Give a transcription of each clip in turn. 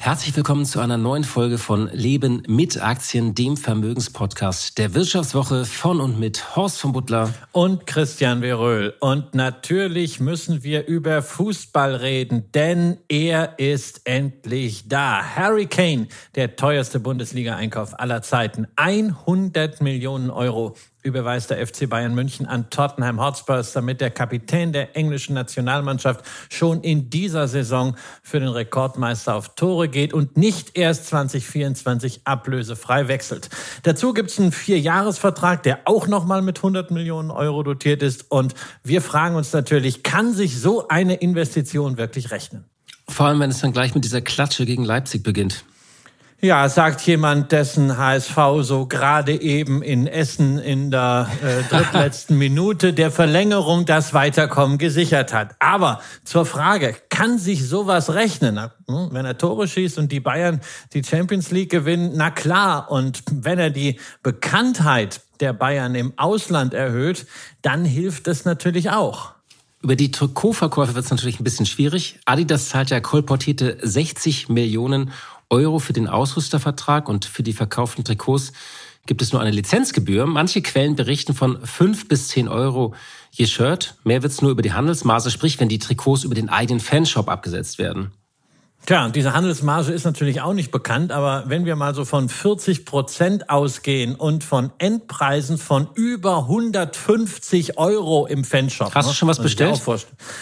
Herzlich willkommen zu einer neuen Folge von Leben mit Aktien, dem Vermögenspodcast der Wirtschaftswoche von und mit Horst von Butler und Christian Veröhl. Und natürlich müssen wir über Fußball reden, denn er ist endlich da. Harry Kane, der teuerste Bundesliga-Einkauf aller Zeiten. 100 Millionen Euro überweist der FC Bayern München an Tottenham Hotspurs, damit der Kapitän der englischen Nationalmannschaft schon in dieser Saison für den Rekordmeister auf Tore geht und nicht erst 2024 ablösefrei wechselt. Dazu gibt es einen Vierjahresvertrag, der auch nochmal mit 100 Millionen Euro dotiert ist. Und wir fragen uns natürlich, kann sich so eine Investition wirklich rechnen? Vor allem, wenn es dann gleich mit dieser Klatsche gegen Leipzig beginnt. Ja, sagt jemand, dessen HSV so gerade eben in Essen in der äh, drittletzten Minute der Verlängerung das Weiterkommen gesichert hat. Aber zur Frage, kann sich sowas rechnen? Hm, wenn er Tore schießt und die Bayern die Champions League gewinnen, na klar. Und wenn er die Bekanntheit der Bayern im Ausland erhöht, dann hilft das natürlich auch. Über die Trikotverkäufe wird es natürlich ein bisschen schwierig. Adidas zahlt ja kolportierte 60 Millionen Euro für den Ausrüstervertrag und für die verkauften Trikots gibt es nur eine Lizenzgebühr. Manche Quellen berichten von fünf bis zehn Euro je Shirt. Mehr wird es nur über die Handelsmaße, sprich wenn die Trikots über den eigenen Fanshop abgesetzt werden. Tja, diese Handelsmarge ist natürlich auch nicht bekannt, aber wenn wir mal so von 40 Prozent ausgehen und von Endpreisen von über 150 Euro im Fanshop. Hast du ne? schon was bestellt?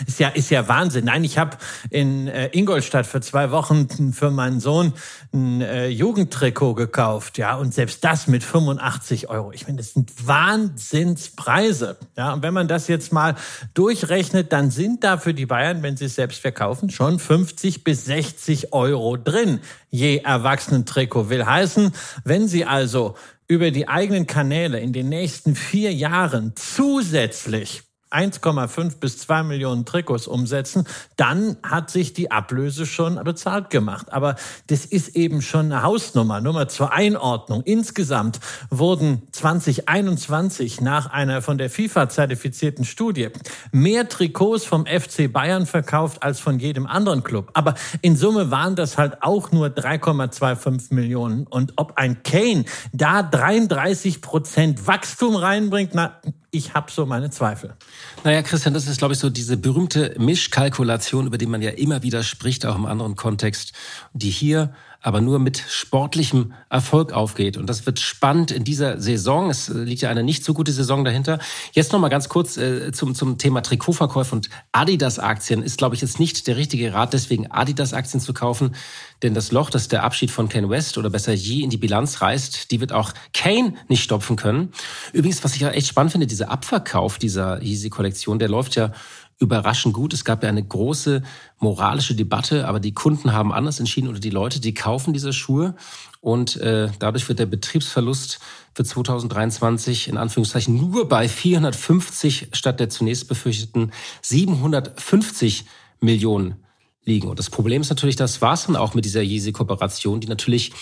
Ist ja, ist ja Wahnsinn. Nein, ich habe in äh, Ingolstadt für zwei Wochen für meinen Sohn ein äh, Jugendtrikot gekauft, ja, und selbst das mit 85 Euro. Ich finde, das sind Wahnsinnspreise. Ja, und wenn man das jetzt mal durchrechnet, dann sind da für die Bayern, wenn sie es selbst verkaufen, schon 50 bis 60 60 Euro drin je Erwachsenentrikot. Will heißen, wenn Sie also über die eigenen Kanäle in den nächsten vier Jahren zusätzlich 1,5 bis 2 Millionen Trikots umsetzen, dann hat sich die Ablöse schon bezahlt gemacht. Aber das ist eben schon eine Hausnummer. Nummer zur Einordnung. Insgesamt wurden 2021 nach einer von der FIFA zertifizierten Studie mehr Trikots vom FC Bayern verkauft als von jedem anderen Club. Aber in Summe waren das halt auch nur 3,25 Millionen. Und ob ein Kane da 33 Prozent Wachstum reinbringt, na, ich habe so meine Zweifel. Naja, Christian, das ist, glaube ich, so diese berühmte Mischkalkulation, über die man ja immer wieder spricht, auch im anderen Kontext, die hier aber nur mit sportlichem Erfolg aufgeht. Und das wird spannend in dieser Saison. Es liegt ja eine nicht so gute Saison dahinter. Jetzt noch mal ganz kurz äh, zum, zum Thema Trikotverkäufe und Adidas-Aktien ist, glaube ich, jetzt nicht der richtige Rat, deswegen Adidas-Aktien zu kaufen. Denn das Loch, das der Abschied von Ken West oder besser je in die Bilanz reißt, die wird auch Kane nicht stopfen können. Übrigens, was ich ja echt spannend finde, dieser Abverkauf dieser Yeezy-Kollektion, der läuft ja überraschend gut. Es gab ja eine große moralische Debatte, aber die Kunden haben anders entschieden oder die Leute, die kaufen diese Schuhe und äh, dadurch wird der Betriebsverlust für 2023 in Anführungszeichen nur bei 450 statt der zunächst befürchteten 750 Millionen liegen. Und das Problem ist natürlich, das war es dann auch mit dieser Yeezy-Kooperation, die natürlich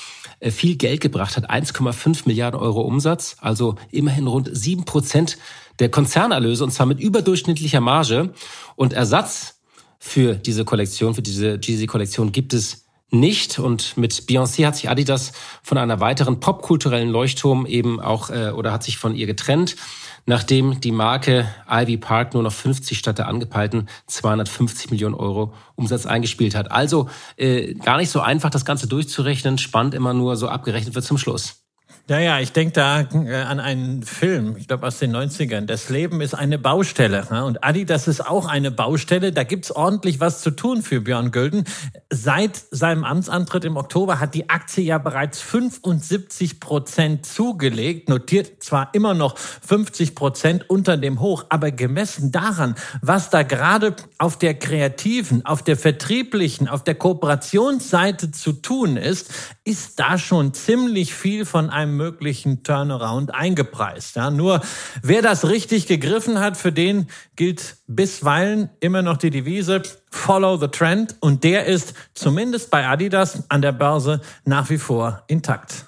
äh, viel Geld gebracht hat. 1,5 Milliarden Euro Umsatz, also immerhin rund sieben Prozent der Konzernerlöse und zwar mit überdurchschnittlicher Marge. Und Ersatz für diese Kollektion, für diese Yeezy-Kollektion gibt es nicht. Und mit Beyoncé hat sich Adidas von einer weiteren popkulturellen Leuchtturm eben auch äh, oder hat sich von ihr getrennt nachdem die Marke Ivy Park nur noch 50 statt der angepeilten 250 Millionen Euro Umsatz eingespielt hat. Also äh, gar nicht so einfach, das Ganze durchzurechnen. Spannend immer nur so abgerechnet wird zum Schluss. Ja, ja, ich denke da äh, an einen Film, ich glaube aus den 90ern. Das Leben ist eine Baustelle. Ne? Und Adi, das ist auch eine Baustelle. Da gibt's ordentlich was zu tun für Björn Gülden. Seit seinem Amtsantritt im Oktober hat die Aktie ja bereits 75 Prozent zugelegt, notiert zwar immer noch 50 Prozent unter dem Hoch, aber gemessen daran, was da gerade auf der kreativen, auf der vertrieblichen, auf der Kooperationsseite zu tun ist, ist da schon ziemlich viel von einem möglichen Turnaround eingepreist. Ja, nur wer das richtig gegriffen hat, für den gilt bisweilen immer noch die Devise Follow the Trend und der ist zumindest bei Adidas an der Börse nach wie vor intakt.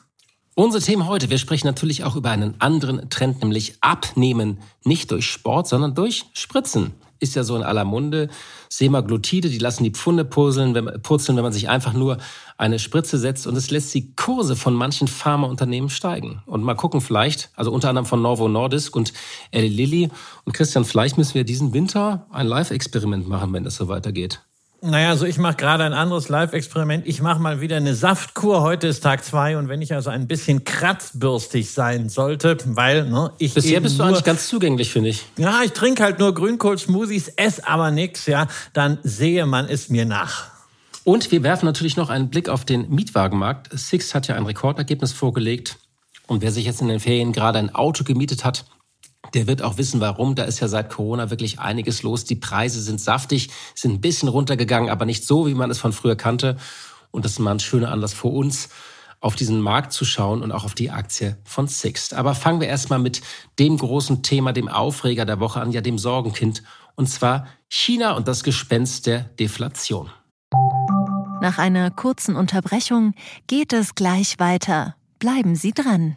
Unser Thema heute, wir sprechen natürlich auch über einen anderen Trend, nämlich Abnehmen, nicht durch Sport, sondern durch Spritzen ist ja so in aller Munde. Semaglutide, die lassen die Pfunde purzeln, wenn, purzeln, wenn man sich einfach nur eine Spritze setzt. Und es lässt die Kurse von manchen Pharmaunternehmen steigen. Und mal gucken vielleicht, also unter anderem von Novo Nordisk und Eli Lilly. Und Christian, vielleicht müssen wir diesen Winter ein Live-Experiment machen, wenn es so weitergeht. Naja, also ich mache gerade ein anderes Live-Experiment. Ich mache mal wieder eine Saftkur. Heute ist Tag zwei und wenn ich also ein bisschen kratzbürstig sein sollte, weil ne, ich bisher bist du eigentlich ganz zugänglich, finde ich. Ja, ich trinke halt nur Grünkohl-Smoothies, esse aber nix. Ja, dann sehe man es mir nach. Und wir werfen natürlich noch einen Blick auf den Mietwagenmarkt. Six hat ja ein Rekordergebnis vorgelegt. Und wer sich jetzt in den Ferien gerade ein Auto gemietet hat, der wird auch wissen, warum. Da ist ja seit Corona wirklich einiges los. Die Preise sind saftig, sind ein bisschen runtergegangen, aber nicht so, wie man es von früher kannte. Und das ist mal ein schöner Anlass für uns, auf diesen Markt zu schauen und auch auf die Aktie von Sixt. Aber fangen wir erstmal mit dem großen Thema, dem Aufreger der Woche an, ja dem Sorgenkind, und zwar China und das Gespenst der Deflation. Nach einer kurzen Unterbrechung geht es gleich weiter. Bleiben Sie dran.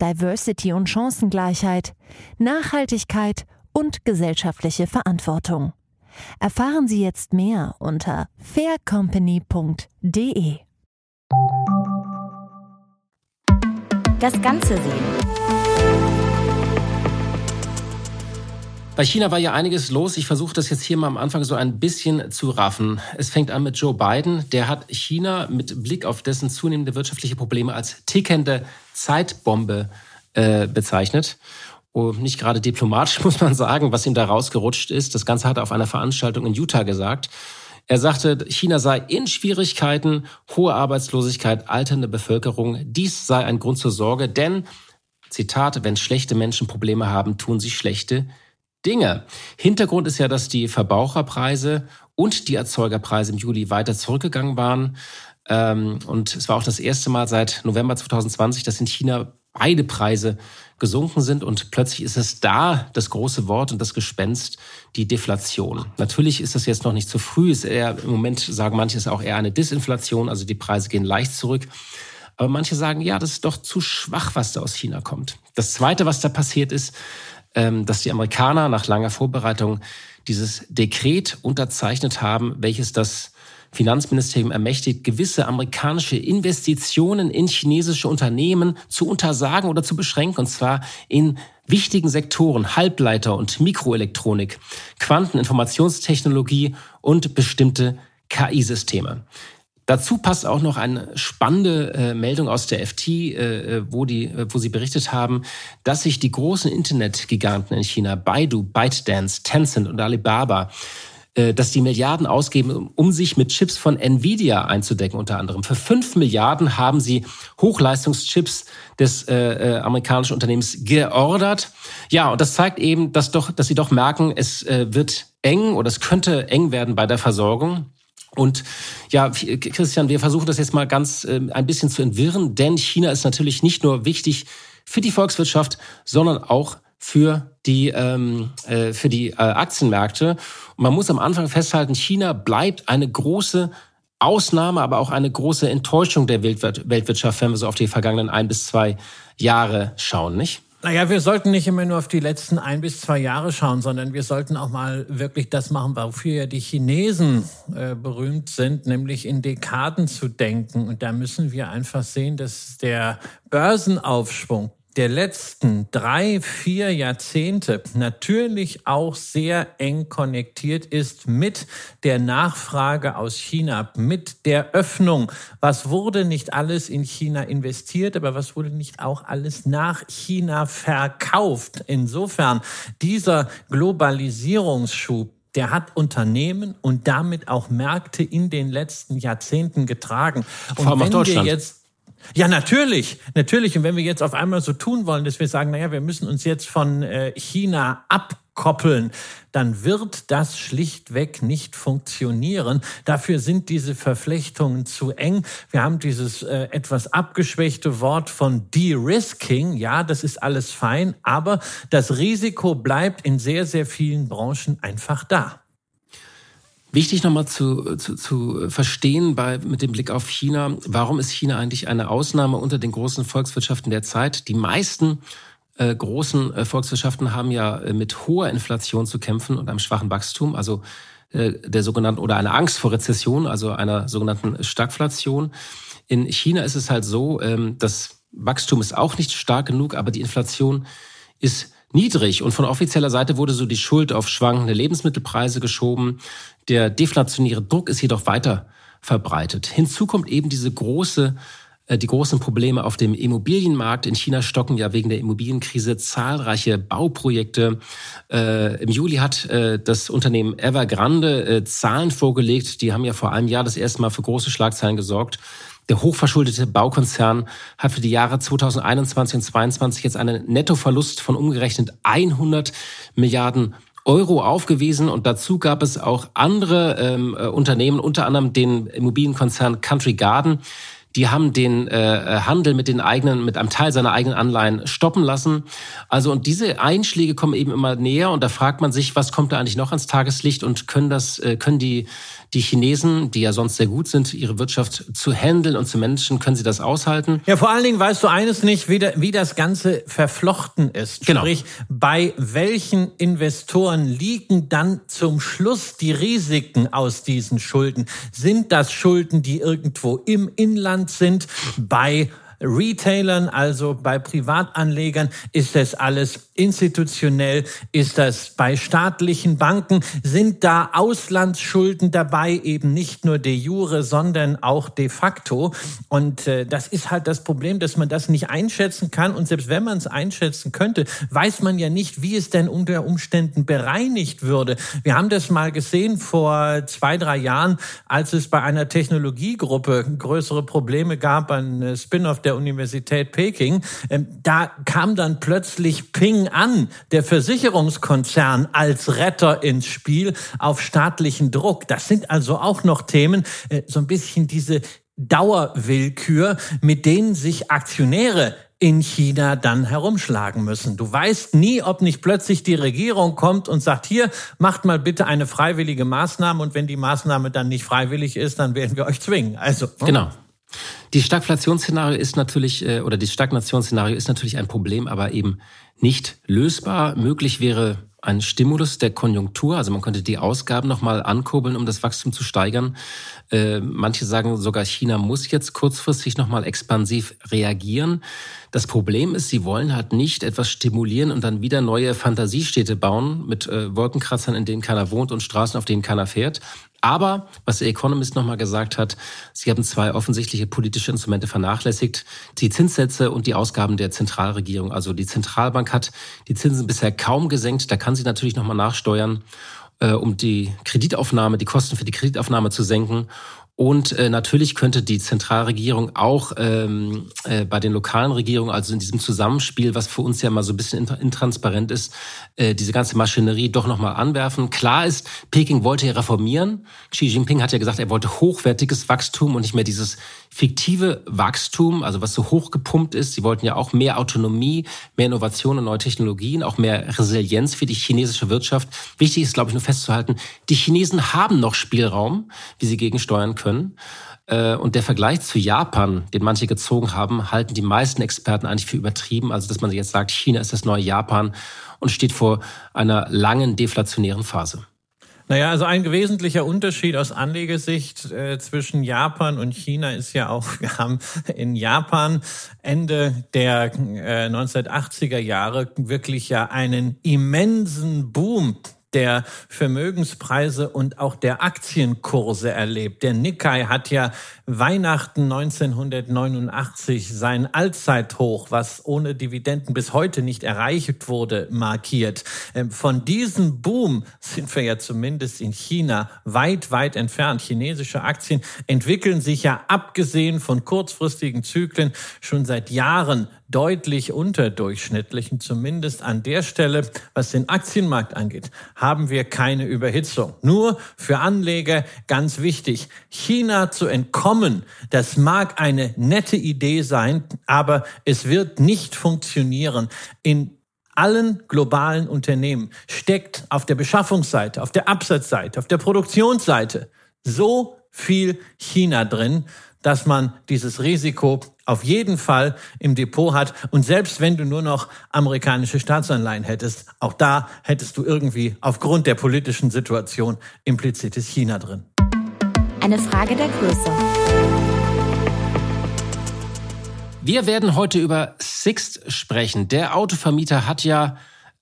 Diversity und Chancengleichheit, Nachhaltigkeit und gesellschaftliche Verantwortung. Erfahren Sie jetzt mehr unter faircompany.de. Das Ganze sehen. Bei China war ja einiges los. Ich versuche das jetzt hier mal am Anfang so ein bisschen zu raffen. Es fängt an mit Joe Biden. Der hat China mit Blick auf dessen zunehmende wirtschaftliche Probleme als tickende Zeitbombe äh, bezeichnet. Oh, nicht gerade diplomatisch muss man sagen, was ihm da rausgerutscht ist. Das Ganze hat er auf einer Veranstaltung in Utah gesagt. Er sagte, China sei in Schwierigkeiten, hohe Arbeitslosigkeit, alternde Bevölkerung. Dies sei ein Grund zur Sorge, denn, Zitat, wenn schlechte Menschen Probleme haben, tun sie schlechte Dinge. Hintergrund ist ja, dass die Verbraucherpreise und die Erzeugerpreise im Juli weiter zurückgegangen waren. Ähm, und es war auch das erste Mal seit November 2020, dass in China beide Preise gesunken sind und plötzlich ist es da das große Wort und das Gespenst, die Deflation. Natürlich ist das jetzt noch nicht zu früh, ist eher, im Moment sagen manche, ist auch eher eine Disinflation, also die Preise gehen leicht zurück. Aber manche sagen, ja, das ist doch zu schwach, was da aus China kommt. Das Zweite, was da passiert ist, ähm, dass die Amerikaner nach langer Vorbereitung dieses Dekret unterzeichnet haben, welches das Finanzministerium ermächtigt, gewisse amerikanische Investitionen in chinesische Unternehmen zu untersagen oder zu beschränken, und zwar in wichtigen Sektoren Halbleiter und Mikroelektronik, Quanteninformationstechnologie und bestimmte KI-Systeme. Dazu passt auch noch eine spannende äh, Meldung aus der FT, äh, äh, wo, die, äh, wo sie berichtet haben, dass sich die großen Internetgiganten in China, Baidu, ByteDance, Tencent und Alibaba, äh, dass die Milliarden ausgeben, um sich mit Chips von Nvidia einzudecken, unter anderem. Für fünf Milliarden haben sie Hochleistungschips des äh, äh, amerikanischen Unternehmens geordert. Ja, und das zeigt eben, dass, doch, dass sie doch merken, es äh, wird eng oder es könnte eng werden bei der Versorgung. Und ja, Christian, wir versuchen das jetzt mal ganz äh, ein bisschen zu entwirren, denn China ist natürlich nicht nur wichtig für die Volkswirtschaft, sondern auch für die ähm, äh, für die äh, Aktienmärkte. Und man muss am Anfang festhalten: China bleibt eine große Ausnahme, aber auch eine große Enttäuschung der Weltwirtschaft, wenn wir so auf die vergangenen ein bis zwei Jahre schauen, nicht? Naja, wir sollten nicht immer nur auf die letzten ein bis zwei Jahre schauen, sondern wir sollten auch mal wirklich das machen, wofür ja die Chinesen äh, berühmt sind, nämlich in Dekaden zu denken. Und da müssen wir einfach sehen, dass der Börsenaufschwung der letzten drei, vier Jahrzehnte natürlich auch sehr eng konnektiert ist mit der Nachfrage aus China, mit der Öffnung. Was wurde nicht alles in China investiert, aber was wurde nicht auch alles nach China verkauft? Insofern dieser Globalisierungsschub, der hat Unternehmen und damit auch Märkte in den letzten Jahrzehnten getragen. Und Vor allem wenn wir jetzt ja, natürlich, natürlich. Und wenn wir jetzt auf einmal so tun wollen, dass wir sagen, naja, wir müssen uns jetzt von äh, China abkoppeln, dann wird das schlichtweg nicht funktionieren. Dafür sind diese Verflechtungen zu eng. Wir haben dieses äh, etwas abgeschwächte Wort von De-Risking. Ja, das ist alles fein, aber das Risiko bleibt in sehr, sehr vielen Branchen einfach da. Wichtig nochmal zu, zu, zu verstehen bei, mit dem Blick auf China, warum ist China eigentlich eine Ausnahme unter den großen Volkswirtschaften der Zeit? Die meisten äh, großen äh, Volkswirtschaften haben ja äh, mit hoher Inflation zu kämpfen und einem schwachen Wachstum, also äh, der sogenannten oder einer Angst vor Rezession, also einer sogenannten Stagflation. In China ist es halt so, ähm, das Wachstum ist auch nicht stark genug, aber die Inflation ist niedrig. Und von offizieller Seite wurde so die Schuld auf schwankende Lebensmittelpreise geschoben. Der deflationäre Druck ist jedoch weiter verbreitet. Hinzu kommt eben diese große äh, die großen Probleme auf dem Immobilienmarkt. In China stocken ja wegen der Immobilienkrise zahlreiche Bauprojekte. Äh, Im Juli hat äh, das Unternehmen Evergrande äh, Zahlen vorgelegt. Die haben ja vor einem Jahr das erste Mal für große Schlagzeilen gesorgt. Der hochverschuldete Baukonzern hat für die Jahre 2021 und 2022 jetzt einen Nettoverlust von umgerechnet 100 Milliarden Euro aufgewiesen und dazu gab es auch andere ähm, äh, Unternehmen, unter anderem den Immobilienkonzern Country Garden. Die haben den äh, Handel mit den eigenen, mit einem Teil seiner eigenen Anleihen stoppen lassen. Also und diese Einschläge kommen eben immer näher und da fragt man sich, was kommt da eigentlich noch ans Tageslicht und können das, äh, können die die Chinesen, die ja sonst sehr gut sind, ihre Wirtschaft zu handeln und zu managen, können sie das aushalten? Ja, vor allen Dingen weißt du eines nicht, wie, da, wie das Ganze verflochten ist. Genau. Sprich, bei welchen Investoren liegen dann zum Schluss die Risiken aus diesen Schulden? Sind das Schulden, die irgendwo im Inland sind? Bei Retailern, also bei Privatanlegern, ist das alles institutionell, ist das bei staatlichen Banken, sind da Auslandsschulden dabei, eben nicht nur de jure, sondern auch de facto. Und äh, das ist halt das Problem, dass man das nicht einschätzen kann. Und selbst wenn man es einschätzen könnte, weiß man ja nicht, wie es denn unter Umständen bereinigt würde. Wir haben das mal gesehen vor zwei, drei Jahren, als es bei einer Technologiegruppe größere Probleme gab, ein Spin-off der der Universität Peking. Ähm, da kam dann plötzlich Ping an, der Versicherungskonzern als Retter ins Spiel auf staatlichen Druck. Das sind also auch noch Themen, äh, so ein bisschen diese Dauerwillkür, mit denen sich Aktionäre in China dann herumschlagen müssen. Du weißt nie, ob nicht plötzlich die Regierung kommt und sagt, hier, macht mal bitte eine freiwillige Maßnahme und wenn die Maßnahme dann nicht freiwillig ist, dann werden wir euch zwingen. Also. Ne? Genau. Die Stagflationsszenario ist natürlich, äh, oder die Stagnationsszenario ist natürlich ein Problem, aber eben nicht lösbar. Möglich wäre ein Stimulus der Konjunktur, also man könnte die Ausgaben nochmal ankurbeln, um das Wachstum zu steigern. Äh, manche sagen sogar, China muss jetzt kurzfristig nochmal expansiv reagieren. Das Problem ist, sie wollen halt nicht etwas stimulieren und dann wieder neue Fantasiestädte bauen mit äh, Wolkenkratzern, in denen keiner wohnt und Straßen, auf denen keiner fährt. Aber, was der Economist nochmal gesagt hat, sie haben zwei offensichtliche politische Instrumente vernachlässigt. Die Zinssätze und die Ausgaben der Zentralregierung. Also die Zentralbank hat die Zinsen bisher kaum gesenkt. Da kann sie natürlich nochmal nachsteuern, äh, um die Kreditaufnahme, die Kosten für die Kreditaufnahme zu senken. Und äh, natürlich könnte die Zentralregierung auch ähm, äh, bei den lokalen Regierungen, also in diesem Zusammenspiel, was für uns ja mal so ein bisschen intransparent ist, äh, diese ganze Maschinerie doch nochmal anwerfen. Klar ist, Peking wollte ja reformieren. Xi Jinping hat ja gesagt, er wollte hochwertiges Wachstum und nicht mehr dieses fiktive Wachstum, also was so hochgepumpt ist. Sie wollten ja auch mehr Autonomie, mehr Innovation und neue Technologien, auch mehr Resilienz für die chinesische Wirtschaft. Wichtig ist, glaube ich, nur festzuhalten, die Chinesen haben noch Spielraum, wie sie gegensteuern können. Äh, und der Vergleich zu Japan, den manche gezogen haben, halten die meisten Experten eigentlich für übertrieben. Also, dass man jetzt sagt, China ist das neue Japan und steht vor einer langen deflationären Phase. Naja, also ein wesentlicher Unterschied aus Anlegesicht äh, zwischen Japan und China ist ja auch, wir haben in Japan Ende der äh, 1980er Jahre wirklich ja einen immensen Boom der Vermögenspreise und auch der Aktienkurse erlebt. Der Nikkei hat ja Weihnachten 1989 sein Allzeithoch, was ohne Dividenden bis heute nicht erreicht wurde, markiert. Ähm, von diesem Boom sind wir ja zumindest in China weit, weit entfernt. Chinesische Aktien entwickeln sich ja abgesehen von kurzfristigen Zyklen schon seit Jahren deutlich unterdurchschnittlichen, zumindest an der Stelle, was den Aktienmarkt angeht, haben wir keine Überhitzung. Nur für Anleger ganz wichtig, China zu entkommen, das mag eine nette Idee sein, aber es wird nicht funktionieren. In allen globalen Unternehmen steckt auf der Beschaffungsseite, auf der Absatzseite, auf der Produktionsseite so viel China drin, dass man dieses Risiko auf jeden Fall im Depot hat. Und selbst wenn du nur noch amerikanische Staatsanleihen hättest, auch da hättest du irgendwie aufgrund der politischen Situation implizites China drin. Eine Frage der Größe. Wir werden heute über Sixt sprechen. Der Autovermieter hat ja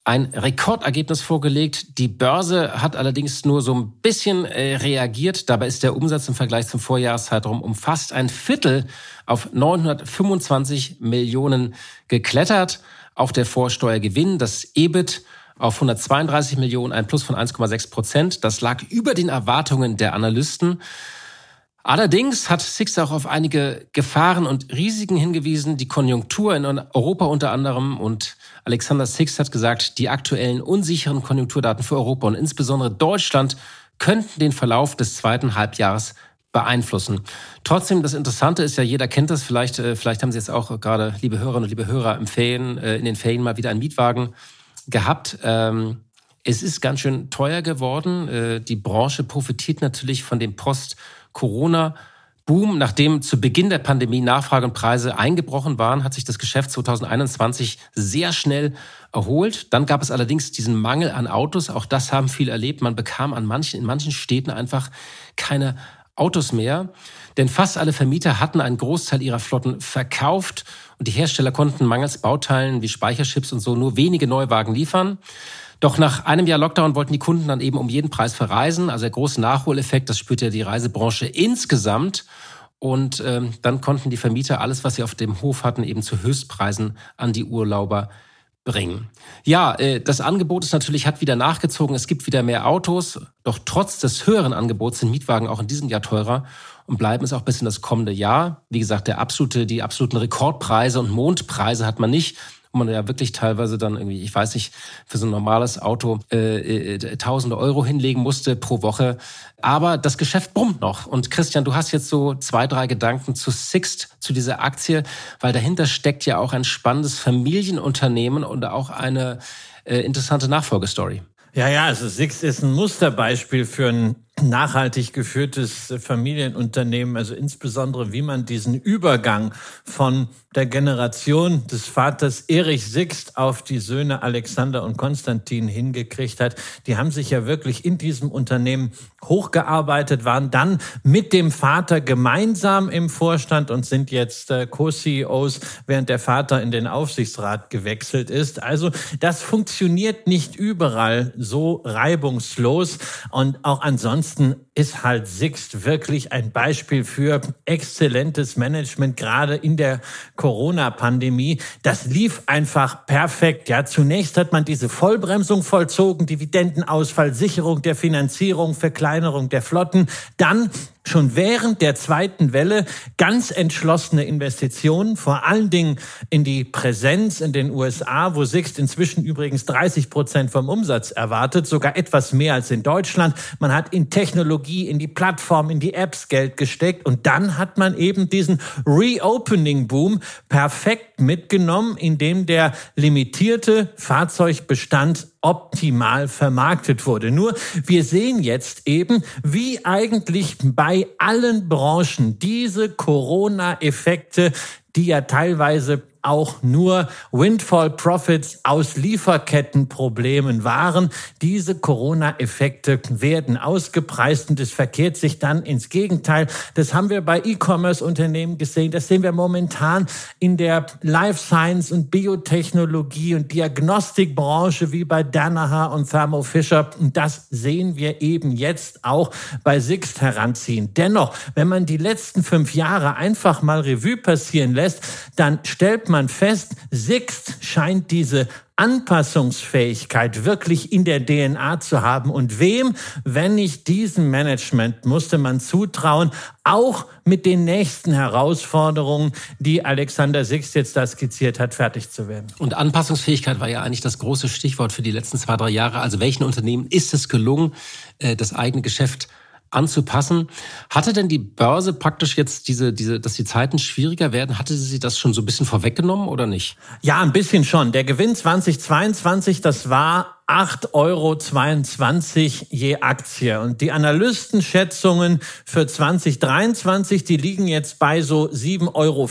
ein Rekordergebnis vorgelegt. Die Börse hat allerdings nur so ein bisschen äh, reagiert. Dabei ist der Umsatz im Vergleich zum Vorjahreszeitraum um fast ein Viertel auf 925 Millionen geklettert. Auch der Vorsteuergewinn, das EBIT auf 132 Millionen, ein Plus von 1,6 Prozent. Das lag über den Erwartungen der Analysten. Allerdings hat Six auch auf einige Gefahren und Risiken hingewiesen, die Konjunktur in Europa unter anderem. Und Alexander Six hat gesagt, die aktuellen unsicheren Konjunkturdaten für Europa und insbesondere Deutschland könnten den Verlauf des zweiten Halbjahres beeinflussen. Trotzdem, das Interessante ist ja, jeder kennt das, vielleicht, äh, vielleicht haben Sie jetzt auch gerade, liebe Hörerinnen und liebe Hörer, im Ferien, äh, in den Ferien mal wieder einen Mietwagen gehabt. Ähm, es ist ganz schön teuer geworden. Äh, die Branche profitiert natürlich von dem Post- Corona-Boom, nachdem zu Beginn der Pandemie Nachfrage und Preise eingebrochen waren, hat sich das Geschäft 2021 sehr schnell erholt. Dann gab es allerdings diesen Mangel an Autos. Auch das haben viele erlebt. Man bekam an manchen, in manchen Städten einfach keine Autos mehr. Denn fast alle Vermieter hatten einen Großteil ihrer Flotten verkauft und die Hersteller konnten mangels Bauteilen wie Speicherchips und so nur wenige Neuwagen liefern. Doch nach einem Jahr Lockdown wollten die Kunden dann eben um jeden Preis verreisen. Also der große Nachholeffekt, das spürt ja die Reisebranche insgesamt. Und ähm, dann konnten die Vermieter alles, was sie auf dem Hof hatten, eben zu Höchstpreisen an die Urlauber bringen. Ja, äh, das Angebot ist natürlich, hat wieder nachgezogen. Es gibt wieder mehr Autos. Doch trotz des höheren Angebots sind Mietwagen auch in diesem Jahr teurer und bleiben es auch bis in das kommende Jahr. Wie gesagt, der absolute, die absoluten Rekordpreise und Mondpreise hat man nicht man ja wirklich teilweise dann irgendwie, ich weiß nicht, für so ein normales Auto äh, äh, tausende Euro hinlegen musste pro Woche. Aber das Geschäft brummt noch. Und Christian, du hast jetzt so zwei, drei Gedanken zu Sixt, zu dieser Aktie, weil dahinter steckt ja auch ein spannendes Familienunternehmen und auch eine äh, interessante Nachfolgestory. Ja, ja, also Sixt ist ein Musterbeispiel für ein nachhaltig geführtes Familienunternehmen, also insbesondere wie man diesen Übergang von der Generation des Vaters Erich Sixt auf die Söhne Alexander und Konstantin hingekriegt hat. Die haben sich ja wirklich in diesem Unternehmen hochgearbeitet, waren dann mit dem Vater gemeinsam im Vorstand und sind jetzt äh, Co-CEOs, während der Vater in den Aufsichtsrat gewechselt ist. Also das funktioniert nicht überall so reibungslos und auch ansonsten ist halt Sixt wirklich ein Beispiel für exzellentes Management, gerade in der Corona-Pandemie. Das lief einfach perfekt. Ja, zunächst hat man diese Vollbremsung vollzogen, Dividendenausfall, Sicherung der Finanzierung, Verkleinerung der Flotten. Dann schon während der zweiten Welle ganz entschlossene Investitionen, vor allen Dingen in die Präsenz in den USA, wo Sixt inzwischen übrigens 30 Prozent vom Umsatz erwartet, sogar etwas mehr als in Deutschland. Man hat in Technologie, in die Plattform, in die Apps Geld gesteckt und dann hat man eben diesen Reopening-Boom perfekt mitgenommen, indem der limitierte Fahrzeugbestand optimal vermarktet wurde. Nur wir sehen jetzt eben, wie eigentlich bei allen Branchen diese Corona-Effekte, die ja teilweise auch nur Windfall Profits aus Lieferkettenproblemen waren. Diese Corona-Effekte werden ausgepreist und es verkehrt sich dann ins Gegenteil. Das haben wir bei E-Commerce-Unternehmen gesehen. Das sehen wir momentan in der Life Science und Biotechnologie und Diagnostikbranche wie bei Danaher und Thermo Fisher. Und das sehen wir eben jetzt auch bei Sixt heranziehen. Dennoch, wenn man die letzten fünf Jahre einfach mal Revue passieren lässt, dann stellt man fest, Sixt scheint diese Anpassungsfähigkeit wirklich in der DNA zu haben. Und wem, wenn nicht diesem Management, musste man zutrauen, auch mit den nächsten Herausforderungen, die Alexander Sixt jetzt da skizziert hat, fertig zu werden. Und Anpassungsfähigkeit war ja eigentlich das große Stichwort für die letzten zwei, drei Jahre. Also welchen Unternehmen ist es gelungen, äh, das eigene Geschäft anzupassen. Hatte denn die Börse praktisch jetzt diese, diese, dass die Zeiten schwieriger werden, hatte sie das schon so ein bisschen vorweggenommen oder nicht? Ja, ein bisschen schon. Der Gewinn 2022, das war 8,22 Euro je Aktie. Und die Analystenschätzungen für 2023, die liegen jetzt bei so 7,50 Euro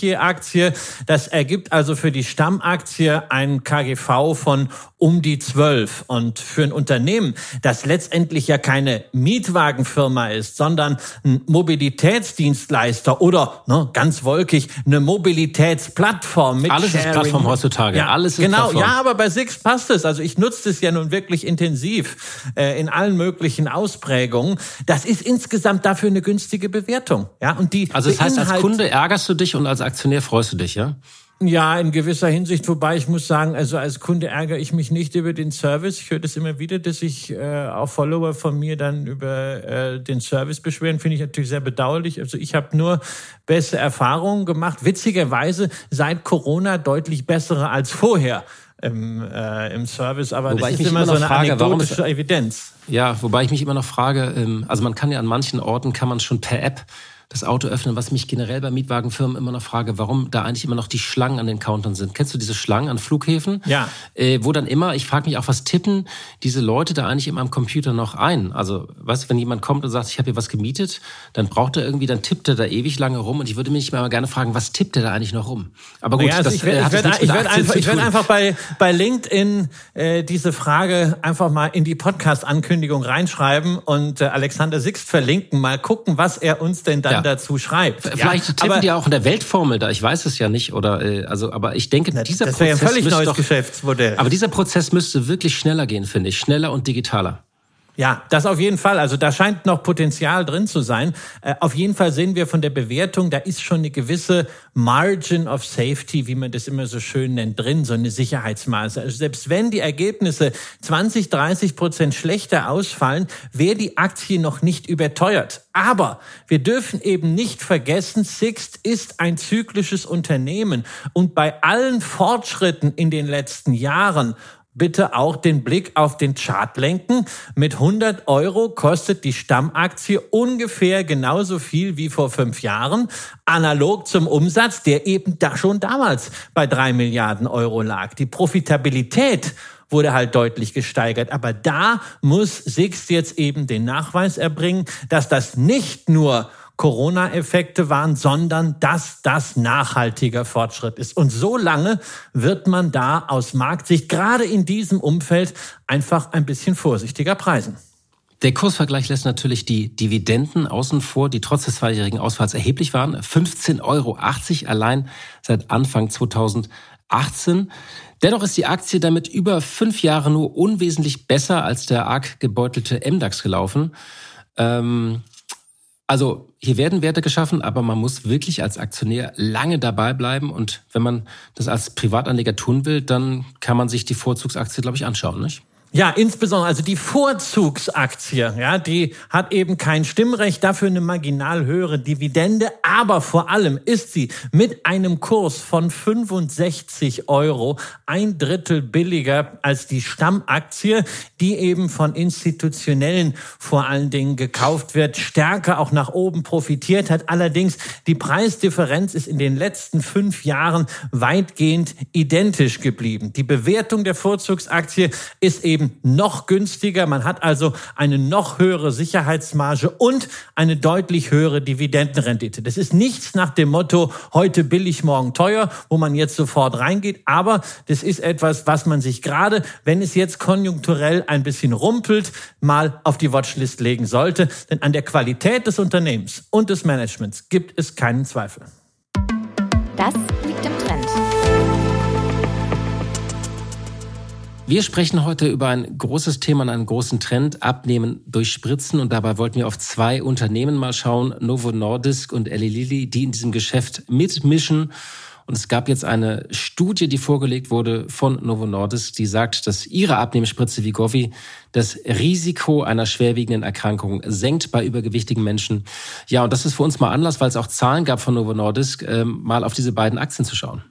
je Aktie. Das ergibt also für die Stammaktie ein KGV von um die 12. Und für ein Unternehmen, das letztendlich ja keine Mietwagenfirma ist, sondern ein Mobilitätsdienstleister oder ne, ganz wolkig eine Mobilitätsplattform mit Alles Sharing. ist Plattform heutzutage. Ja, Alles ist genau. Plattform. Ja, aber bei Six passt es. Also ich ich nutze es ja nun wirklich intensiv äh, in allen möglichen Ausprägungen. Das ist insgesamt dafür eine günstige Bewertung. Ja, und die also das heißt, als Kunde ärgerst du dich und als Aktionär freust du dich, ja? Ja, in gewisser Hinsicht, wobei ich muss sagen, also als Kunde ärgere ich mich nicht über den Service. Ich höre das immer wieder, dass sich äh, auch Follower von mir dann über äh, den Service beschweren. Finde ich natürlich sehr bedauerlich. Also ich habe nur bessere Erfahrungen gemacht. Witzigerweise seit Corona deutlich bessere als vorher im, äh, im Service, aber wobei das ist immer so eine frage, anekdotische Evidenz. Ja, wobei ich mich immer noch frage, ähm, also man kann ja an manchen Orten, kann man schon per App das Auto öffnen, was mich generell bei Mietwagenfirmen immer noch frage, warum da eigentlich immer noch die Schlangen an den Countern sind. Kennst du diese Schlangen an Flughäfen? Ja. Äh, wo dann immer, ich frage mich auch, was tippen diese Leute da eigentlich immer am Computer noch ein? Also, weißt du, wenn jemand kommt und sagt, ich habe hier was gemietet, dann braucht er irgendwie, dann tippt er da ewig lange rum und ich würde mich mal gerne fragen, was tippt er da eigentlich noch rum? Aber gut, ja, also das ich werde äh, werd, werd einfach, ich werd einfach bei, bei LinkedIn äh, diese Frage einfach mal in die Podcast-Ankündigung reinschreiben und äh, Alexander Sixt verlinken, mal gucken, was er uns denn dann ja. Dazu schreibt. Vielleicht ja, tippen aber, die auch in der Weltformel da, ich weiß es ja nicht. Oder äh, also, aber ich denke, na, dieser das Prozess. Das ein völlig neues doch, Geschäftsmodell. Aber dieser Prozess müsste wirklich schneller gehen, finde ich. Schneller und digitaler. Ja, das auf jeden Fall. Also da scheint noch Potenzial drin zu sein. Äh, auf jeden Fall sehen wir von der Bewertung, da ist schon eine gewisse Margin of Safety, wie man das immer so schön nennt, drin, so eine Sicherheitsmaße. Also selbst wenn die Ergebnisse 20, 30 Prozent schlechter ausfallen, wäre die Aktie noch nicht überteuert. Aber wir dürfen eben nicht vergessen, Sixt ist ein zyklisches Unternehmen und bei allen Fortschritten in den letzten Jahren bitte auch den Blick auf den Chart lenken. Mit 100 Euro kostet die Stammaktie ungefähr genauso viel wie vor fünf Jahren, analog zum Umsatz, der eben da schon damals bei drei Milliarden Euro lag. Die Profitabilität wurde halt deutlich gesteigert. Aber da muss Sixt jetzt eben den Nachweis erbringen, dass das nicht nur Corona-Effekte waren, sondern dass das nachhaltiger Fortschritt ist. Und so lange wird man da aus Marktsicht gerade in diesem Umfeld einfach ein bisschen vorsichtiger preisen. Der Kursvergleich lässt natürlich die Dividenden außen vor, die trotz des zweijährigen Ausfalls erheblich waren. 15,80 Euro allein seit Anfang 2018. Dennoch ist die Aktie damit über fünf Jahre nur unwesentlich besser als der arg gebeutelte MDAX gelaufen. Ähm, also hier werden Werte geschaffen, aber man muss wirklich als Aktionär lange dabei bleiben. Und wenn man das als Privatanleger tun will, dann kann man sich die Vorzugsaktie, glaube ich, anschauen, nicht? Ja, insbesondere, also die Vorzugsaktie, ja, die hat eben kein Stimmrecht, dafür eine marginal höhere Dividende, aber vor allem ist sie mit einem Kurs von 65 Euro ein Drittel billiger als die Stammaktie, die eben von Institutionellen vor allen Dingen gekauft wird, stärker auch nach oben profitiert hat. Allerdings die Preisdifferenz ist in den letzten fünf Jahren weitgehend identisch geblieben. Die Bewertung der Vorzugsaktie ist eben eben noch günstiger. Man hat also eine noch höhere Sicherheitsmarge und eine deutlich höhere Dividendenrendite. Das ist nichts nach dem Motto, heute billig, morgen teuer, wo man jetzt sofort reingeht. Aber das ist etwas, was man sich gerade, wenn es jetzt konjunkturell ein bisschen rumpelt, mal auf die Watchlist legen sollte. Denn an der Qualität des Unternehmens und des Managements gibt es keinen Zweifel. Das Wir sprechen heute über ein großes Thema und einen großen Trend, Abnehmen durch Spritzen. Und dabei wollten wir auf zwei Unternehmen mal schauen, Novo Nordisk und Eli Lilly, die in diesem Geschäft mitmischen. Und es gab jetzt eine Studie, die vorgelegt wurde von Novo Nordisk, die sagt, dass ihre Abnehmspritze Vigovi das Risiko einer schwerwiegenden Erkrankung senkt bei übergewichtigen Menschen. Ja, und das ist für uns mal Anlass, weil es auch Zahlen gab von Novo Nordisk, ähm, mal auf diese beiden Aktien zu schauen.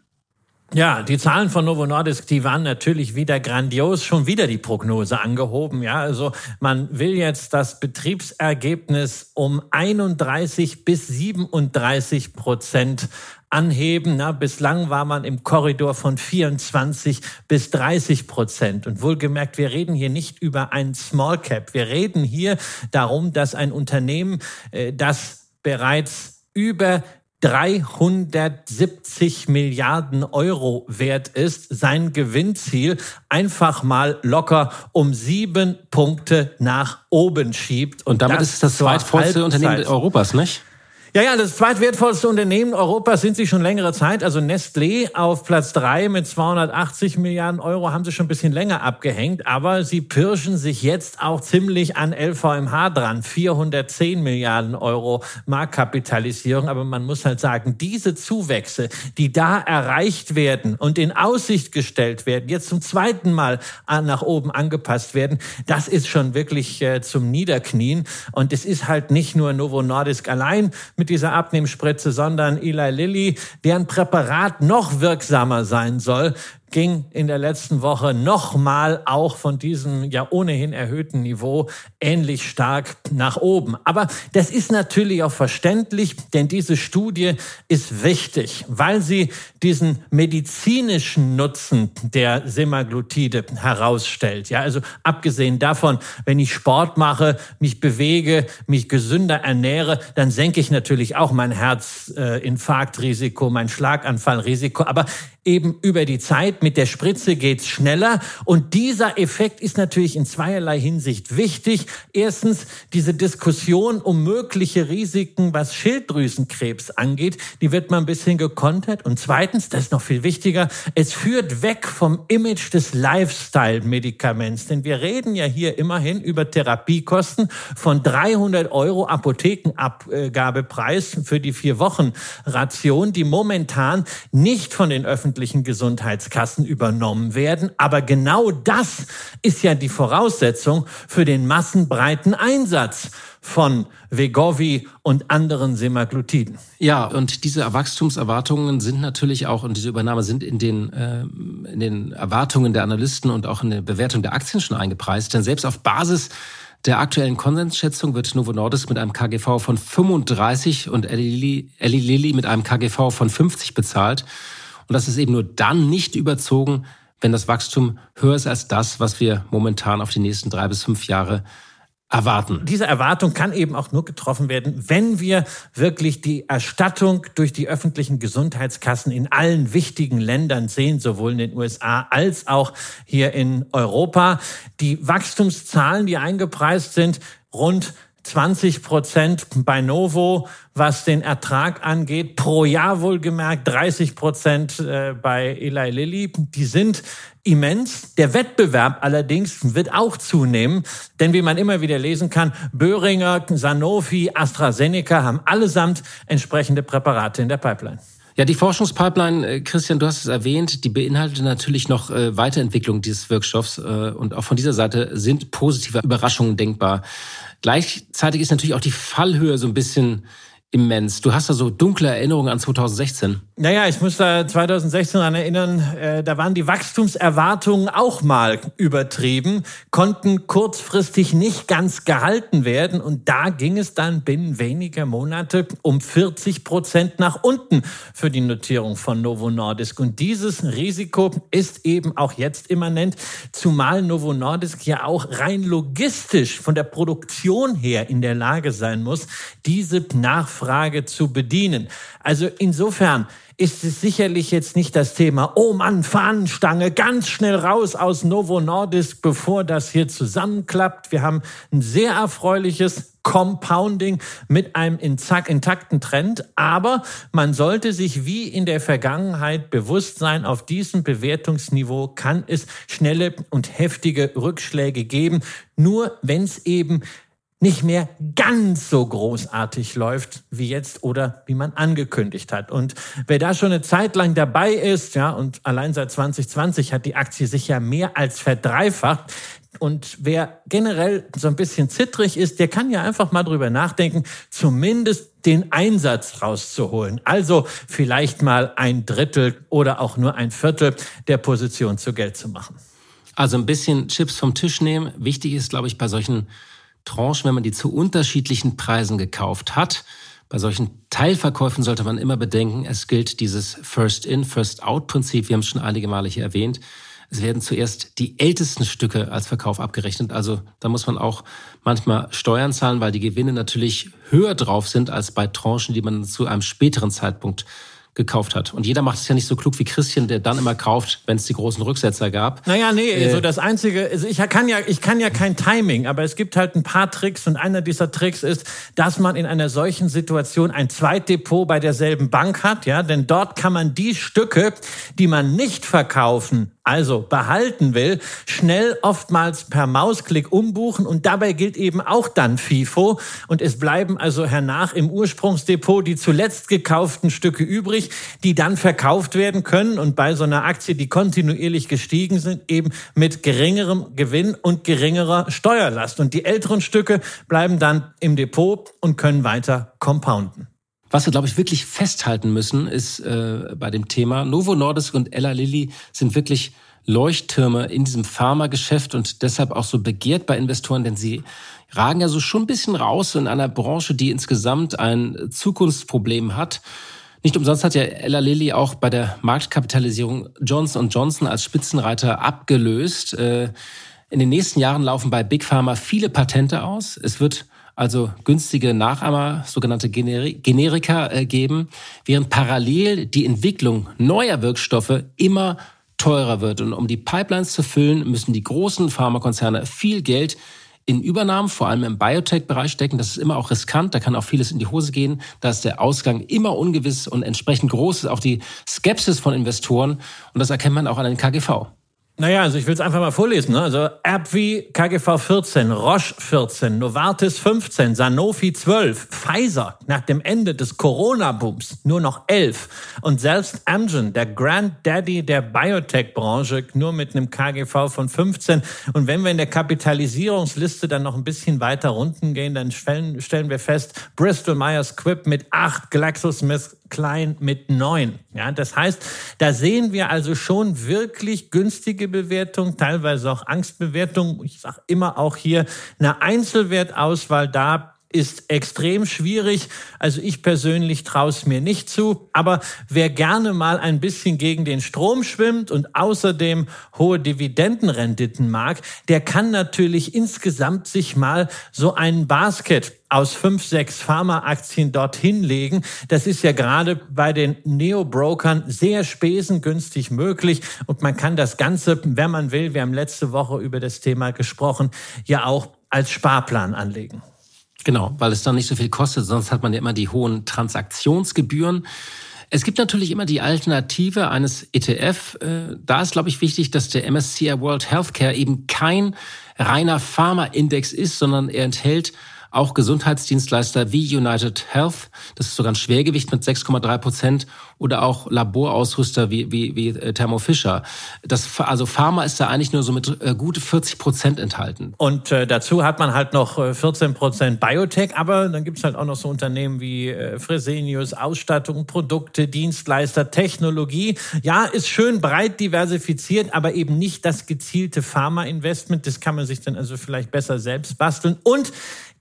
Ja, die Zahlen von Novo Nordisk, die waren natürlich wieder grandios, schon wieder die Prognose angehoben. Ja, also man will jetzt das Betriebsergebnis um 31 bis 37 Prozent anheben. Na, bislang war man im Korridor von 24 bis 30 Prozent. Und wohlgemerkt, wir reden hier nicht über ein Small Cap. Wir reden hier darum, dass ein Unternehmen, äh, das bereits über 370 Milliarden Euro wert ist, sein Gewinnziel einfach mal locker um sieben Punkte nach oben schiebt. Und, Und damit ist es das zweitvollste Unternehmen Europas, nicht? Ja, ja, das zweitwertvollste Unternehmen Europas sind sie schon längere Zeit. Also Nestlé auf Platz drei mit 280 Milliarden Euro haben sie schon ein bisschen länger abgehängt. Aber sie pirschen sich jetzt auch ziemlich an LVMH dran. 410 Milliarden Euro Marktkapitalisierung. Aber man muss halt sagen, diese Zuwächse, die da erreicht werden und in Aussicht gestellt werden, jetzt zum zweiten Mal nach oben angepasst werden, das ist schon wirklich äh, zum Niederknien. Und es ist halt nicht nur Novo Nordisk allein mit dieser Abnehmspritze, sondern Eli Lilly, deren Präparat noch wirksamer sein soll, ging in der letzten Woche nochmal auch von diesem ja ohnehin erhöhten Niveau ähnlich stark nach oben. Aber das ist natürlich auch verständlich, denn diese Studie ist wichtig, weil sie diesen medizinischen Nutzen der Semaglutide herausstellt. Ja, also abgesehen davon, wenn ich Sport mache, mich bewege, mich gesünder ernähre, dann senke ich natürlich auch mein Herzinfarktrisiko, mein Schlaganfallrisiko. Aber eben über die Zeit. Mit der Spritze geht's schneller. Und dieser Effekt ist natürlich in zweierlei Hinsicht wichtig. Erstens, diese Diskussion um mögliche Risiken, was Schilddrüsenkrebs angeht, die wird man ein bisschen gekontert. Und zweitens, das ist noch viel wichtiger, es führt weg vom Image des Lifestyle-Medikaments. Denn wir reden ja hier immerhin über Therapiekosten von 300 Euro Apothekenabgabepreis für die vier Wochen Ration, die momentan nicht von den öffentlichen öffentlichen Gesundheitskassen übernommen werden. Aber genau das ist ja die Voraussetzung für den massenbreiten Einsatz von Vegovi und anderen Semaglutiden. Ja, und diese Wachstumserwartungen sind natürlich auch, und diese Übernahme sind in den, äh, in den Erwartungen der Analysten und auch in der Bewertung der Aktien schon eingepreist. Denn selbst auf Basis der aktuellen Konsensschätzung wird Novo Nordisk mit einem KGV von 35 und Eli Lilly mit einem KGV von 50 bezahlt. Und das ist eben nur dann nicht überzogen, wenn das Wachstum höher ist als das, was wir momentan auf die nächsten drei bis fünf Jahre erwarten. Diese Erwartung kann eben auch nur getroffen werden, wenn wir wirklich die Erstattung durch die öffentlichen Gesundheitskassen in allen wichtigen Ländern sehen, sowohl in den USA als auch hier in Europa. Die Wachstumszahlen, die eingepreist sind, rund 20 Prozent bei Novo, was den Ertrag angeht, pro Jahr wohlgemerkt 30 Prozent äh, bei Eli Lilly. Die sind immens. Der Wettbewerb allerdings wird auch zunehmen, denn wie man immer wieder lesen kann, Böhringer, Sanofi, AstraZeneca haben allesamt entsprechende Präparate in der Pipeline. Ja, die Forschungspipeline, äh, Christian, du hast es erwähnt, die beinhaltet natürlich noch äh, Weiterentwicklung dieses Wirkstoffs äh, und auch von dieser Seite sind positive Überraschungen denkbar. Gleichzeitig ist natürlich auch die Fallhöhe so ein bisschen immens. Du hast da so dunkle Erinnerungen an 2016. Naja, ich muss da 2016 daran erinnern, äh, da waren die Wachstumserwartungen auch mal übertrieben, konnten kurzfristig nicht ganz gehalten werden und da ging es dann binnen weniger Monate um 40 Prozent nach unten für die Notierung von Novo Nordisk. Und dieses Risiko ist eben auch jetzt immanent, zumal Novo Nordisk ja auch rein logistisch von der Produktion her in der Lage sein muss, diese Nachfrage zu bedienen. Also insofern ist es sicherlich jetzt nicht das Thema, oh Mann, Fahnenstange, ganz schnell raus aus Novo Nordisk, bevor das hier zusammenklappt. Wir haben ein sehr erfreuliches Compounding mit einem intakten Trend. Aber man sollte sich wie in der Vergangenheit bewusst sein, auf diesem Bewertungsniveau kann es schnelle und heftige Rückschläge geben. Nur wenn es eben nicht mehr ganz so großartig läuft wie jetzt oder wie man angekündigt hat. Und wer da schon eine Zeit lang dabei ist, ja, und allein seit 2020 hat die Aktie sich ja mehr als verdreifacht, und wer generell so ein bisschen zittrig ist, der kann ja einfach mal drüber nachdenken, zumindest den Einsatz rauszuholen. Also vielleicht mal ein Drittel oder auch nur ein Viertel der Position zu Geld zu machen. Also ein bisschen Chips vom Tisch nehmen. Wichtig ist, glaube ich, bei solchen Tranchen, wenn man die zu unterschiedlichen Preisen gekauft hat. Bei solchen Teilverkäufen sollte man immer bedenken, es gilt dieses First-in, First-out-Prinzip. Wir haben es schon einige Male hier erwähnt. Es werden zuerst die ältesten Stücke als Verkauf abgerechnet. Also da muss man auch manchmal Steuern zahlen, weil die Gewinne natürlich höher drauf sind als bei Tranchen, die man zu einem späteren Zeitpunkt gekauft hat. Und jeder macht es ja nicht so klug wie Christian, der dann immer kauft, wenn es die großen Rücksetzer gab. Naja, nee, äh, also das Einzige, also ich kann ja, ich kann ja kein Timing, aber es gibt halt ein paar Tricks und einer dieser Tricks ist, dass man in einer solchen Situation ein Zweitdepot bei derselben Bank hat, ja, denn dort kann man die Stücke, die man nicht verkaufen also behalten will, schnell oftmals per Mausklick umbuchen und dabei gilt eben auch dann FIFO. Und es bleiben also hernach im Ursprungsdepot die zuletzt gekauften Stücke übrig, die dann verkauft werden können. Und bei so einer Aktie, die kontinuierlich gestiegen sind, eben mit geringerem Gewinn und geringerer Steuerlast. Und die älteren Stücke bleiben dann im Depot und können weiter compounden. Was wir, glaube ich, wirklich festhalten müssen, ist äh, bei dem Thema, Novo Nordisk und Ella Lilly sind wirklich Leuchttürme in diesem Pharmageschäft und deshalb auch so begehrt bei Investoren, denn sie ragen ja so schon ein bisschen raus in einer Branche, die insgesamt ein Zukunftsproblem hat. Nicht umsonst hat ja Ella Lilly auch bei der Marktkapitalisierung Johnson Johnson als Spitzenreiter abgelöst. Äh, in den nächsten Jahren laufen bei Big Pharma viele Patente aus. Es wird also günstige Nachahmer, sogenannte Generika äh, geben, während parallel die Entwicklung neuer Wirkstoffe immer teurer wird. Und um die Pipelines zu füllen, müssen die großen Pharmakonzerne viel Geld in Übernahmen, vor allem im Biotech-Bereich stecken. Das ist immer auch riskant, da kann auch vieles in die Hose gehen. Da ist der Ausgang immer ungewiss und entsprechend groß ist auch die Skepsis von Investoren. Und das erkennt man auch an den KGV. Naja, also ich will es einfach mal vorlesen. Ne? Also AbbVie KGV 14, Roche 14, Novartis 15, Sanofi 12, Pfizer nach dem Ende des Corona-Booms nur noch 11 und selbst Amgen, der Granddaddy der Biotech-Branche, nur mit einem KGV von 15. Und wenn wir in der Kapitalisierungsliste dann noch ein bisschen weiter runten gehen, dann stellen, stellen wir fest, Bristol Myers Squibb mit 8, GlaxoSmith klein mit neun. Ja, das heißt, da sehen wir also schon wirklich günstige Bewertung, teilweise auch Angstbewertung. Ich sage immer auch hier eine Einzelwertauswahl da ist extrem schwierig. Also ich persönlich traue es mir nicht zu. Aber wer gerne mal ein bisschen gegen den Strom schwimmt und außerdem hohe Dividendenrenditen mag, der kann natürlich insgesamt sich mal so einen Basket aus fünf, sechs Pharmaaktien dorthin legen. Das ist ja gerade bei den Neo-Brokern sehr spesengünstig möglich. Und man kann das Ganze, wenn man will, wir haben letzte Woche über das Thema gesprochen, ja auch als Sparplan anlegen. Genau, weil es dann nicht so viel kostet, sonst hat man ja immer die hohen Transaktionsgebühren. Es gibt natürlich immer die Alternative eines ETF. Äh, da ist, glaube ich, wichtig, dass der MSCI World Healthcare eben kein reiner Pharma-Index ist, sondern er enthält auch Gesundheitsdienstleister wie United Health, das ist sogar ein Schwergewicht mit 6,3 Prozent, oder auch Laborausrüster wie, wie, wie äh, Thermo Fisher. Das, also Pharma ist da eigentlich nur so mit äh, gut 40 Prozent enthalten. Und äh, dazu hat man halt noch 14 äh, Prozent Biotech, aber dann gibt's halt auch noch so Unternehmen wie äh, Fresenius, Ausstattung, Produkte, Dienstleister, Technologie. Ja, ist schön breit diversifiziert, aber eben nicht das gezielte Pharma-Investment. Das kann man sich dann also vielleicht besser selbst basteln. Und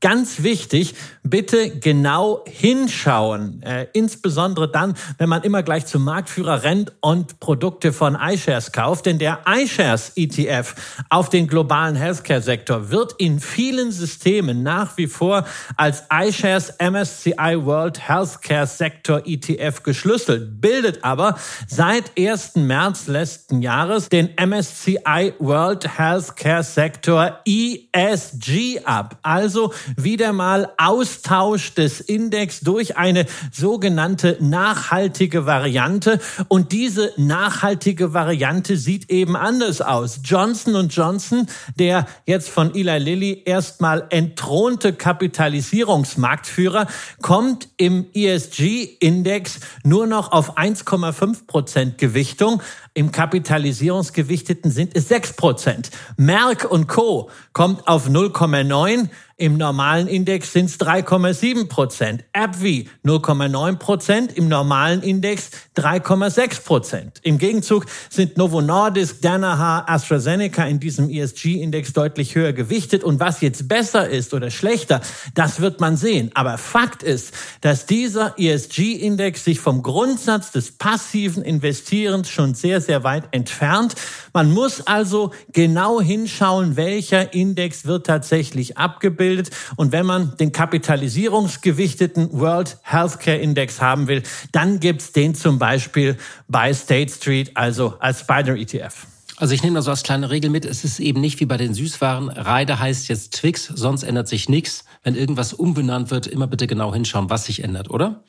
Ganz wichtig, bitte genau hinschauen, äh, insbesondere dann, wenn man immer gleich zum Marktführer rennt und Produkte von iShares kauft, denn der iShares ETF auf den globalen Healthcare-Sektor wird in vielen Systemen nach wie vor als iShares MSCI World Healthcare Sector ETF geschlüsselt, bildet aber seit 1. März letzten Jahres den MSCI World Healthcare Sector ESG ab. Also wieder mal Austausch des Index durch eine sogenannte nachhaltige Variante. Und diese nachhaltige Variante sieht eben anders aus. Johnson Johnson, der jetzt von Eli Lilly erstmal entthronte Kapitalisierungsmarktführer, kommt im ESG-Index nur noch auf 1,5 Prozent Gewichtung. Im Kapitalisierungsgewichteten sind es 6 Prozent. Merck und Co. kommt auf 0,9 im normalen Index sind es 3,7 Prozent. AbbVie 0,9 Prozent. Im normalen Index 3,6 Prozent. Im Gegenzug sind Novo Nordisk, Danaher, AstraZeneca in diesem ESG-Index deutlich höher gewichtet. Und was jetzt besser ist oder schlechter, das wird man sehen. Aber Fakt ist, dass dieser ESG-Index sich vom Grundsatz des passiven Investierens schon sehr, sehr weit entfernt. Man muss also genau hinschauen, welcher Index wird tatsächlich abgebildet abgebildet. Und wenn man den kapitalisierungsgewichteten World Healthcare Index haben will, dann gibt's den zum Beispiel bei State Street, also als Spider ETF. Also ich nehme da so als kleine Regel mit, es ist eben nicht wie bei den Süßwaren. Reide heißt jetzt Twix, sonst ändert sich nichts. Wenn irgendwas umbenannt wird, immer bitte genau hinschauen, was sich ändert, oder?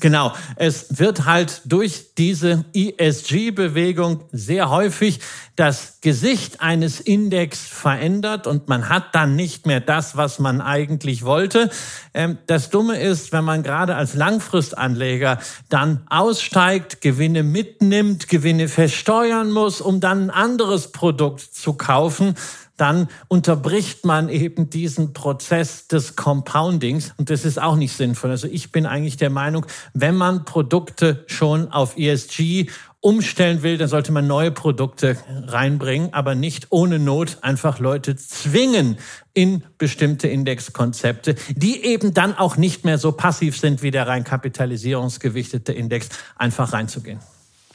Genau, es wird halt durch diese ESG-Bewegung sehr häufig das Gesicht eines Index verändert und man hat dann nicht mehr das, was man eigentlich wollte. Ähm, das Dumme ist, wenn man gerade als Langfristanleger dann aussteigt, Gewinne mitnimmt, Gewinne versteuern muss, um dann ein anderes Produkt zu kaufen, dann unterbricht man eben diesen Prozess des Compoundings und das ist auch nicht sinnvoll. Also ich bin eigentlich der Meinung, wenn man Produkte schon auf ESG umstellen will, dann sollte man neue Produkte reinbringen, aber nicht ohne Not einfach Leute zwingen in bestimmte Indexkonzepte, die eben dann auch nicht mehr so passiv sind wie der rein kapitalisierungsgewichtete Index, einfach reinzugehen.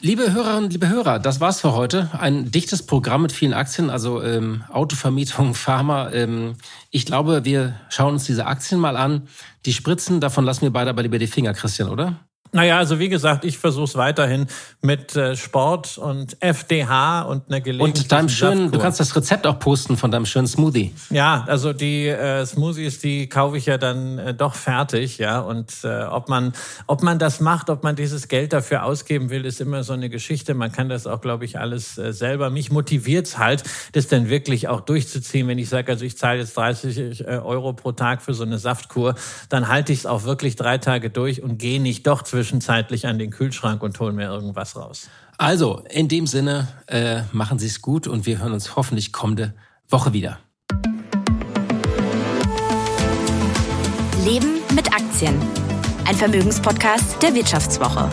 Liebe Hörerinnen, liebe Hörer, das war's für heute. Ein dichtes Programm mit vielen Aktien, also ähm, Autovermietung, Pharma. Ähm, ich glaube, wir schauen uns diese Aktien mal an. Die Spritzen, davon lassen wir beide aber lieber die Finger, Christian, oder? Naja, also wie gesagt, ich versuche es weiterhin mit äh, Sport und FDH und einer Gelegenheit. Und deinem schönen, du kannst das Rezept auch posten von deinem schönen Smoothie. Ja, also die äh, Smoothies, die kaufe ich ja dann äh, doch fertig, ja. Und äh, ob man, ob man das macht, ob man dieses Geld dafür ausgeben will, ist immer so eine Geschichte. Man kann das auch, glaube ich, alles äh, selber. Mich motiviert's halt, das dann wirklich auch durchzuziehen. Wenn ich sage, also ich zahle jetzt 30 äh, Euro pro Tag für so eine Saftkur, dann halte ich es auch wirklich drei Tage durch und gehe nicht doch zwischen zwischenzeitlich an den Kühlschrank und holen mir irgendwas raus. Also, in dem Sinne, äh, machen Sie es gut und wir hören uns hoffentlich kommende Woche wieder. Leben mit Aktien. Ein Vermögenspodcast der Wirtschaftswoche.